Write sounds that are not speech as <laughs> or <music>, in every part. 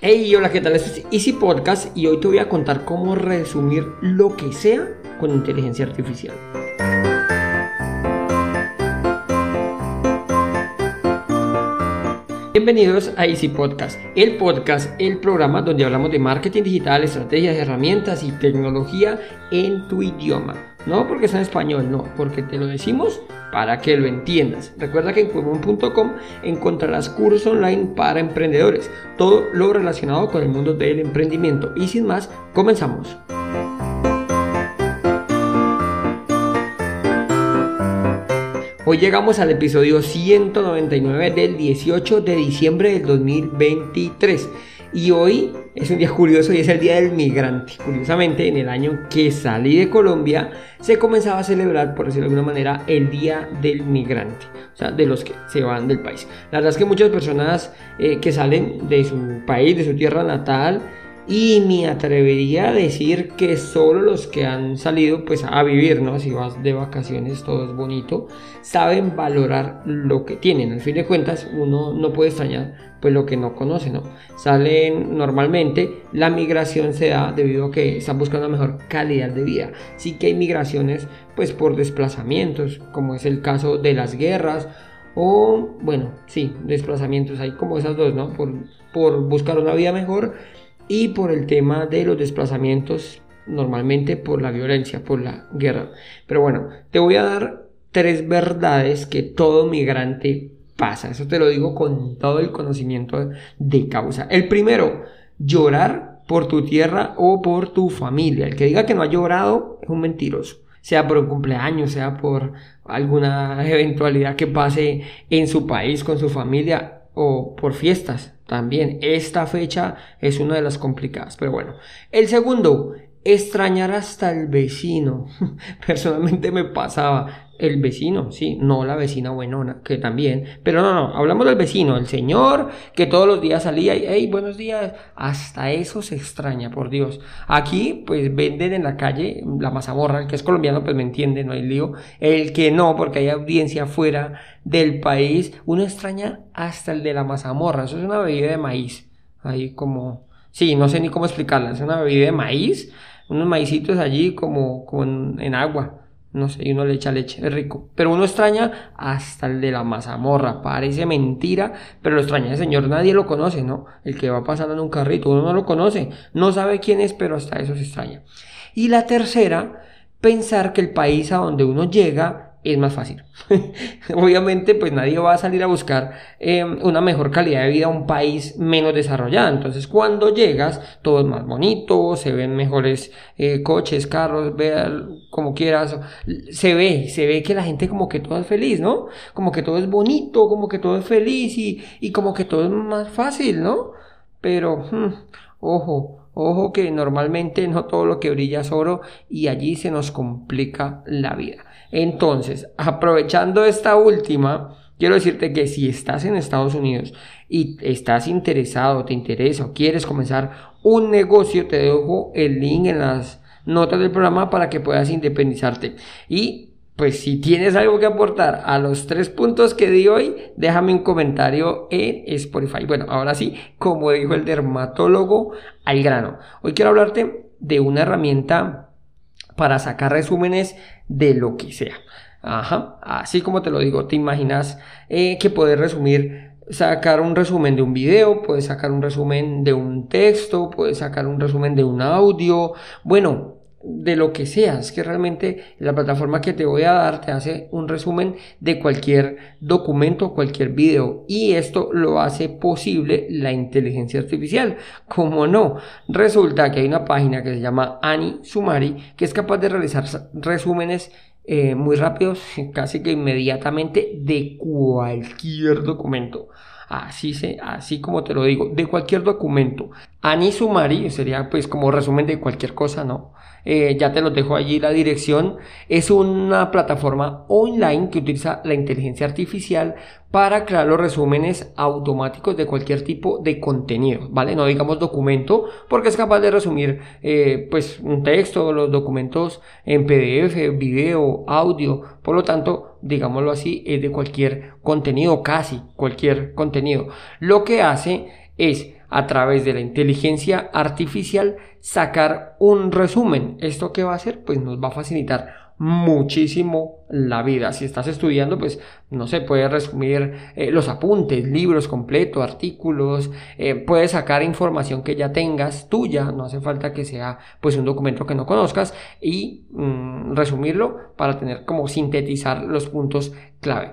Hey, hola, ¿qué tal? Esto es Easy Podcast y hoy te voy a contar cómo resumir lo que sea con inteligencia artificial. Bienvenidos a Easy Podcast, el podcast, el programa donde hablamos de marketing digital, estrategias, herramientas y tecnología en tu idioma. No porque está en español, no, porque te lo decimos para que lo entiendas. Recuerda que en cuevon.com encontrarás cursos online para emprendedores, todo lo relacionado con el mundo del emprendimiento. Y sin más, comenzamos. Hoy llegamos al episodio 199 del 18 de diciembre del 2023. Y hoy es un día curioso y es el Día del Migrante. Curiosamente, en el año que salí de Colombia, se comenzaba a celebrar, por decirlo de alguna manera, el Día del Migrante. O sea, de los que se van del país. La verdad es que muchas personas eh, que salen de su país, de su tierra natal, y me atrevería a decir que solo los que han salido pues a vivir, ¿no? Si vas de vacaciones todo es bonito, saben valorar lo que tienen. Al fin de cuentas uno no puede extrañar pues lo que no conoce, ¿no? Salen normalmente, la migración se da debido a que están buscando una mejor calidad de vida. Sí que hay migraciones pues por desplazamientos, como es el caso de las guerras o bueno, sí, desplazamientos, hay como esas dos, ¿no? Por, por buscar una vida mejor y por el tema de los desplazamientos, normalmente por la violencia, por la guerra. Pero bueno, te voy a dar tres verdades que todo migrante pasa. Eso te lo digo con todo el conocimiento de causa. El primero, llorar por tu tierra o por tu familia. El que diga que no ha llorado es un mentiroso. Sea por un cumpleaños, sea por alguna eventualidad que pase en su país con su familia o por fiestas. También esta fecha es una de las complicadas, pero bueno. El segundo, extrañar hasta el vecino. <laughs> Personalmente me pasaba el vecino, sí, no la vecina buenona, que también, pero no, no, hablamos del vecino, el señor que todos los días salía y, hey, buenos días, hasta eso se extraña, por Dios. Aquí, pues venden en la calle la mazamorra, el que es colombiano, pues me entiende, no hay lío, el que no, porque hay audiencia fuera del país, uno extraña hasta el de la mazamorra, eso es una bebida de maíz, ahí como, sí, no sé ni cómo explicarla, es una bebida de maíz, unos maicitos allí como, como en agua no sé, y uno le echa leche, es rico. Pero uno extraña hasta el de la mazamorra, parece mentira, pero lo extraña el señor, nadie lo conoce, ¿no? El que va pasando en un carrito, uno no lo conoce, no sabe quién es, pero hasta eso se extraña. Y la tercera, pensar que el país a donde uno llega es más fácil. <laughs> Obviamente, pues nadie va a salir a buscar eh, una mejor calidad de vida a un país menos desarrollado. Entonces, cuando llegas, todo es más bonito, se ven mejores eh, coches, carros, vea como quieras. Se ve, se ve que la gente como que todo es feliz, ¿no? Como que todo es bonito, como que todo es feliz y, y como que todo es más fácil, ¿no? Pero, hmm, ojo, Ojo que normalmente no todo lo que brilla es oro y allí se nos complica la vida. Entonces, aprovechando esta última, quiero decirte que si estás en Estados Unidos y estás interesado, te interesa o quieres comenzar un negocio, te dejo el link en las notas del programa para que puedas independizarte. Y pues si tienes algo que aportar a los tres puntos que di hoy, déjame un comentario en Spotify. Bueno, ahora sí, como dijo el dermatólogo, al grano. Hoy quiero hablarte de una herramienta para sacar resúmenes de lo que sea. Ajá, así como te lo digo, te imaginas eh, que puedes resumir, sacar un resumen de un video, puedes sacar un resumen de un texto, puedes sacar un resumen de un audio. Bueno, de lo que seas, que realmente la plataforma que te voy a dar te hace un resumen de cualquier documento, cualquier video y esto lo hace posible la inteligencia artificial. Como no, resulta que hay una página que se llama Ani Sumari que es capaz de realizar resúmenes eh, muy rápidos, <laughs> casi que inmediatamente de cualquier documento. Así, se, así como te lo digo, de cualquier documento. Ani Sumari sería pues como resumen de cualquier cosa, ¿no? Eh, ya te lo dejo allí la dirección. Es una plataforma online que utiliza la inteligencia artificial para crear los resúmenes automáticos de cualquier tipo de contenido, ¿vale? No digamos documento, porque es capaz de resumir eh, pues un texto, los documentos en PDF, video, audio, por lo tanto, digámoslo así, es de cualquier contenido, casi cualquier contenido. Lo que hace es a través de la inteligencia artificial sacar un resumen. ¿Esto qué va a hacer? Pues nos va a facilitar muchísimo la vida. Si estás estudiando, pues no sé, puedes resumir eh, los apuntes, libros completos, artículos, eh, puedes sacar información que ya tengas tuya, no hace falta que sea pues un documento que no conozcas y mm, resumirlo para tener como sintetizar los puntos clave.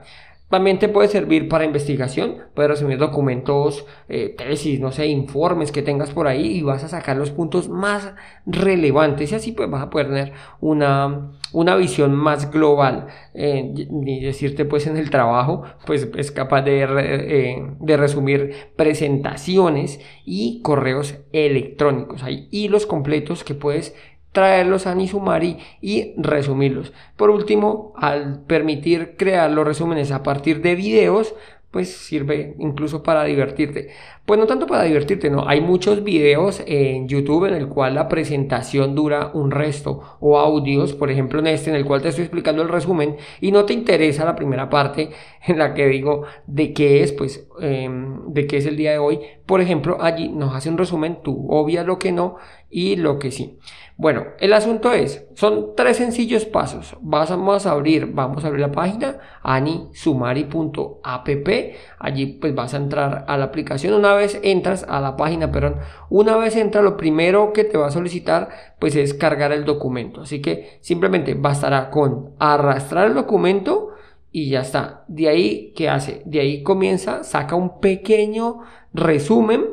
También te puede servir para investigación, puedes resumir documentos, eh, tesis, no sé, informes que tengas por ahí y vas a sacar los puntos más relevantes y así pues vas a poder tener una, una visión más global. Eh, decirte pues en el trabajo, pues es capaz de, eh, de resumir presentaciones y correos electrónicos. Hay hilos completos que puedes traerlos a Nisumari y resumirlos. Por último, al permitir crear los resúmenes a partir de videos, pues sirve incluso para divertirte. Pues no tanto para divertirte, no. Hay muchos videos en YouTube en el cual la presentación dura un resto o audios, por ejemplo en este en el cual te estoy explicando el resumen y no te interesa la primera parte <laughs> en la que digo de qué es, pues em, de qué es el día de hoy. Por ejemplo, allí nos hace un resumen, tú obvias lo que no y lo que sí. Bueno, el asunto es, son tres sencillos pasos. Vamos a abrir, vamos a abrir la página anisumari.app. Allí pues vas a entrar a la aplicación. Una vez entras a la página, perdón, una vez entras, lo primero que te va a solicitar pues es cargar el documento. Así que simplemente bastará con arrastrar el documento y ya está. De ahí, ¿qué hace? De ahí comienza, saca un pequeño resumen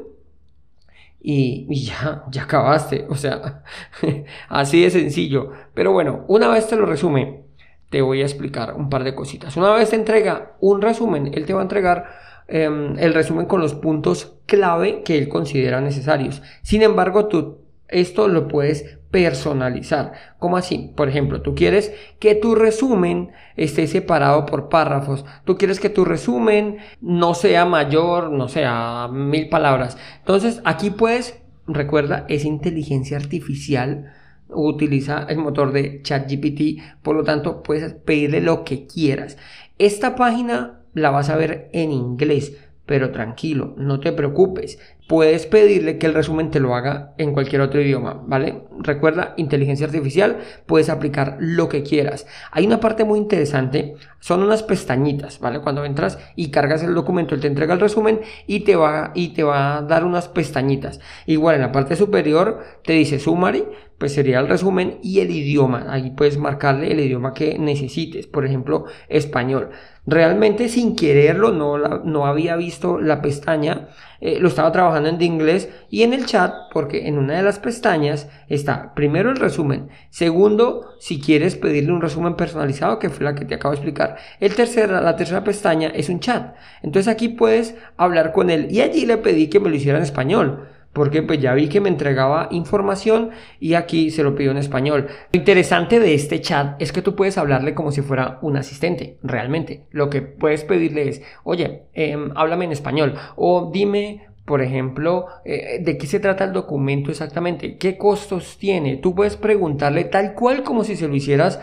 y, ya, ya acabaste. O sea, <laughs> así de sencillo. Pero bueno, una vez te lo resume, te voy a explicar un par de cositas. Una vez te entrega un resumen, él te va a entregar em, el resumen con los puntos clave que él considera necesarios. Sin embargo, tú esto lo puedes personalizar. ¿Cómo así? Por ejemplo, tú quieres que tu resumen esté separado por párrafos. Tú quieres que tu resumen no sea mayor, no sea mil palabras. Entonces, aquí puedes, recuerda, es inteligencia artificial. Utiliza el motor de ChatGPT, por lo tanto, puedes pedirle lo que quieras. Esta página la vas a ver en inglés pero tranquilo, no te preocupes. Puedes pedirle que el resumen te lo haga en cualquier otro idioma, ¿vale? Recuerda, inteligencia artificial, puedes aplicar lo que quieras. Hay una parte muy interesante, son unas pestañitas, ¿vale? Cuando entras y cargas el documento, él te entrega el resumen y te va, y te va a dar unas pestañitas. Igual en la parte superior te dice summary, pues sería el resumen y el idioma. Ahí puedes marcarle el idioma que necesites, por ejemplo, español. Realmente sin quererlo no, no había visto la pestaña, eh, lo estaba trabajando en inglés y en el chat porque en una de las pestañas está primero el resumen, segundo si quieres pedirle un resumen personalizado que fue la que te acabo de explicar, el tercero, la tercera pestaña es un chat, entonces aquí puedes hablar con él. Y allí le pedí que me lo hiciera en español porque pues ya vi que me entregaba información y aquí se lo pidió en español. Lo interesante de este chat es que tú puedes hablarle como si fuera un asistente, realmente. Lo que puedes pedirle es, oye, em, háblame en español o dime por ejemplo, eh, ¿de qué se trata el documento exactamente? ¿Qué costos tiene? Tú puedes preguntarle tal cual como si se lo hicieras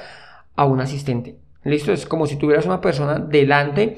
a un asistente. Listo, es como si tuvieras una persona delante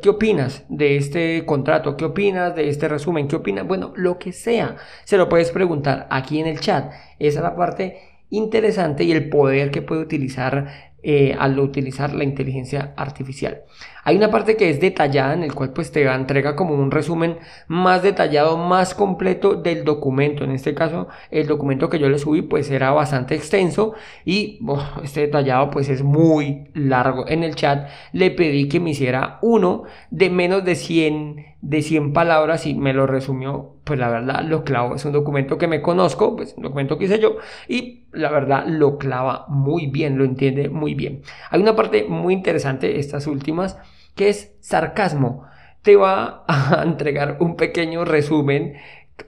¿qué opinas de este contrato? ¿Qué opinas de este resumen? ¿Qué opinas? Bueno, lo que sea, se lo puedes preguntar aquí en el chat. Esa es la parte interesante y el poder que puede utilizar eh, al utilizar la inteligencia artificial. Hay una parte que es detallada en el cual pues te entrega como un resumen más detallado, más completo del documento. En este caso, el documento que yo le subí pues era bastante extenso y este detallado pues es muy largo. En el chat le pedí que me hiciera uno de menos de 100 de 100 palabras y me lo resumió, pues la verdad lo clavo. Es un documento que me conozco, pues un documento que hice yo y la verdad lo clava muy bien, lo entiende muy bien. Hay una parte muy interesante, estas últimas, que es sarcasmo. Te va <laughs> a entregar un pequeño resumen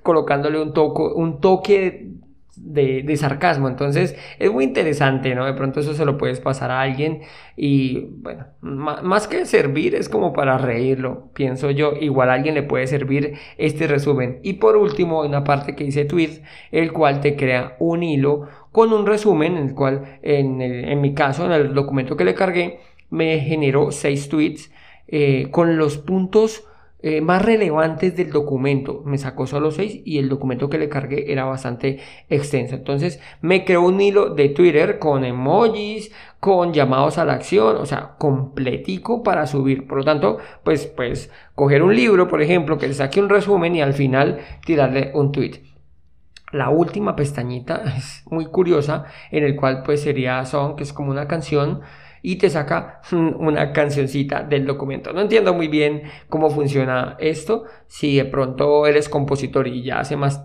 colocándole un, toco, un toque de, sarcasmo. Entonces es muy interesante, ¿no? De pronto eso se lo puedes pasar a alguien y bueno, más que servir es como para reírlo, pienso yo. Igual a alguien le puede servir este resumen. Y por último, una parte que dice tweet, el cual te crea un hilo con un resumen, en el cual en, en mi caso, en el documento que le cargué, me generó seis tweets eh, con los puntos eh, más relevantes del documento. Me sacó solo 6 y el documento que le cargué era bastante extenso. Entonces me creó un hilo de Twitter con emojis, con llamados a la acción, o sea, completico para subir. Por lo tanto, pues, pues coger un libro, por ejemplo, que le saque un resumen y al final tirarle un tweet. La última pestañita <laughs> es muy curiosa, en el cual pues sería Song, que es como una canción y te saca una cancioncita del documento. No entiendo muy bien cómo funciona esto. Si de pronto eres compositor y ya hace más,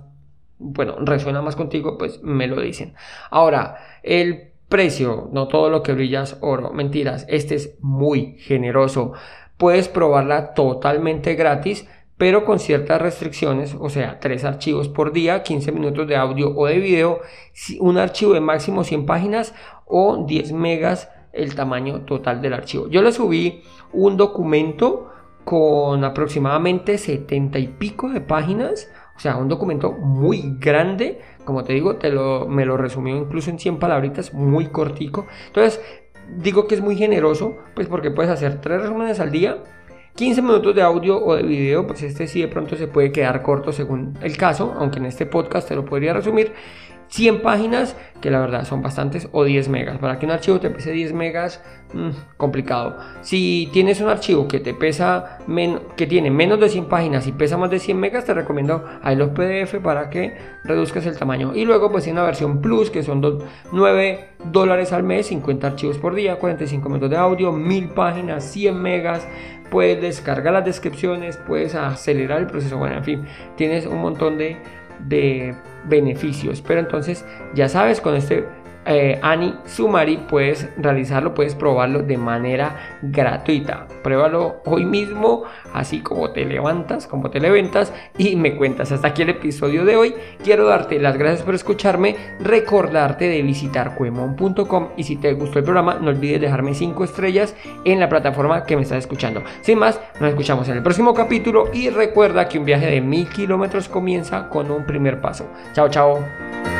bueno, resuena más contigo, pues me lo dicen. Ahora, el precio, no todo lo que brillas oro, mentiras, este es muy generoso. Puedes probarla totalmente gratis pero con ciertas restricciones, o sea, tres archivos por día, 15 minutos de audio o de video, un archivo de máximo 100 páginas o 10 megas el tamaño total del archivo. Yo le subí un documento con aproximadamente 70 y pico de páginas, o sea, un documento muy grande, como te digo, te lo, me lo resumió incluso en 100 palabritas, muy cortico. Entonces, digo que es muy generoso, pues porque puedes hacer tres resúmenes al día 15 minutos de audio o de video, pues este sí de pronto se puede quedar corto según el caso, aunque en este podcast te lo podría resumir. 100 páginas, que la verdad son bastantes, o 10 megas. Para que un archivo te pese 10 megas, mmm, complicado. Si tienes un archivo que te pesa, que tiene menos de 100 páginas y pesa más de 100 megas, te recomiendo ahí los PDF para que reduzcas el tamaño. Y luego pues tiene una versión Plus, que son 9 dólares al mes, 50 archivos por día, 45 minutos de audio, 1000 páginas, 100 megas. Puedes descargar las descripciones, puedes acelerar el proceso. Bueno, en fin, tienes un montón de de beneficios. Pero entonces, ya sabes, con este eh, Ani Sumari puedes realizarlo, puedes probarlo de manera gratuita. Pruébalo hoy mismo, así como te levantas, como te levantas y me cuentas. Hasta aquí el episodio de hoy. Quiero darte las gracias por escucharme, recordarte de visitar cuemon.com y si te gustó el programa, no olvides dejarme 5 estrellas en la plataforma que me estás escuchando. Sin más, nos escuchamos en el próximo capítulo y recuerda que un viaje de mil kilómetros comienza con un primer paso. Chao, chao.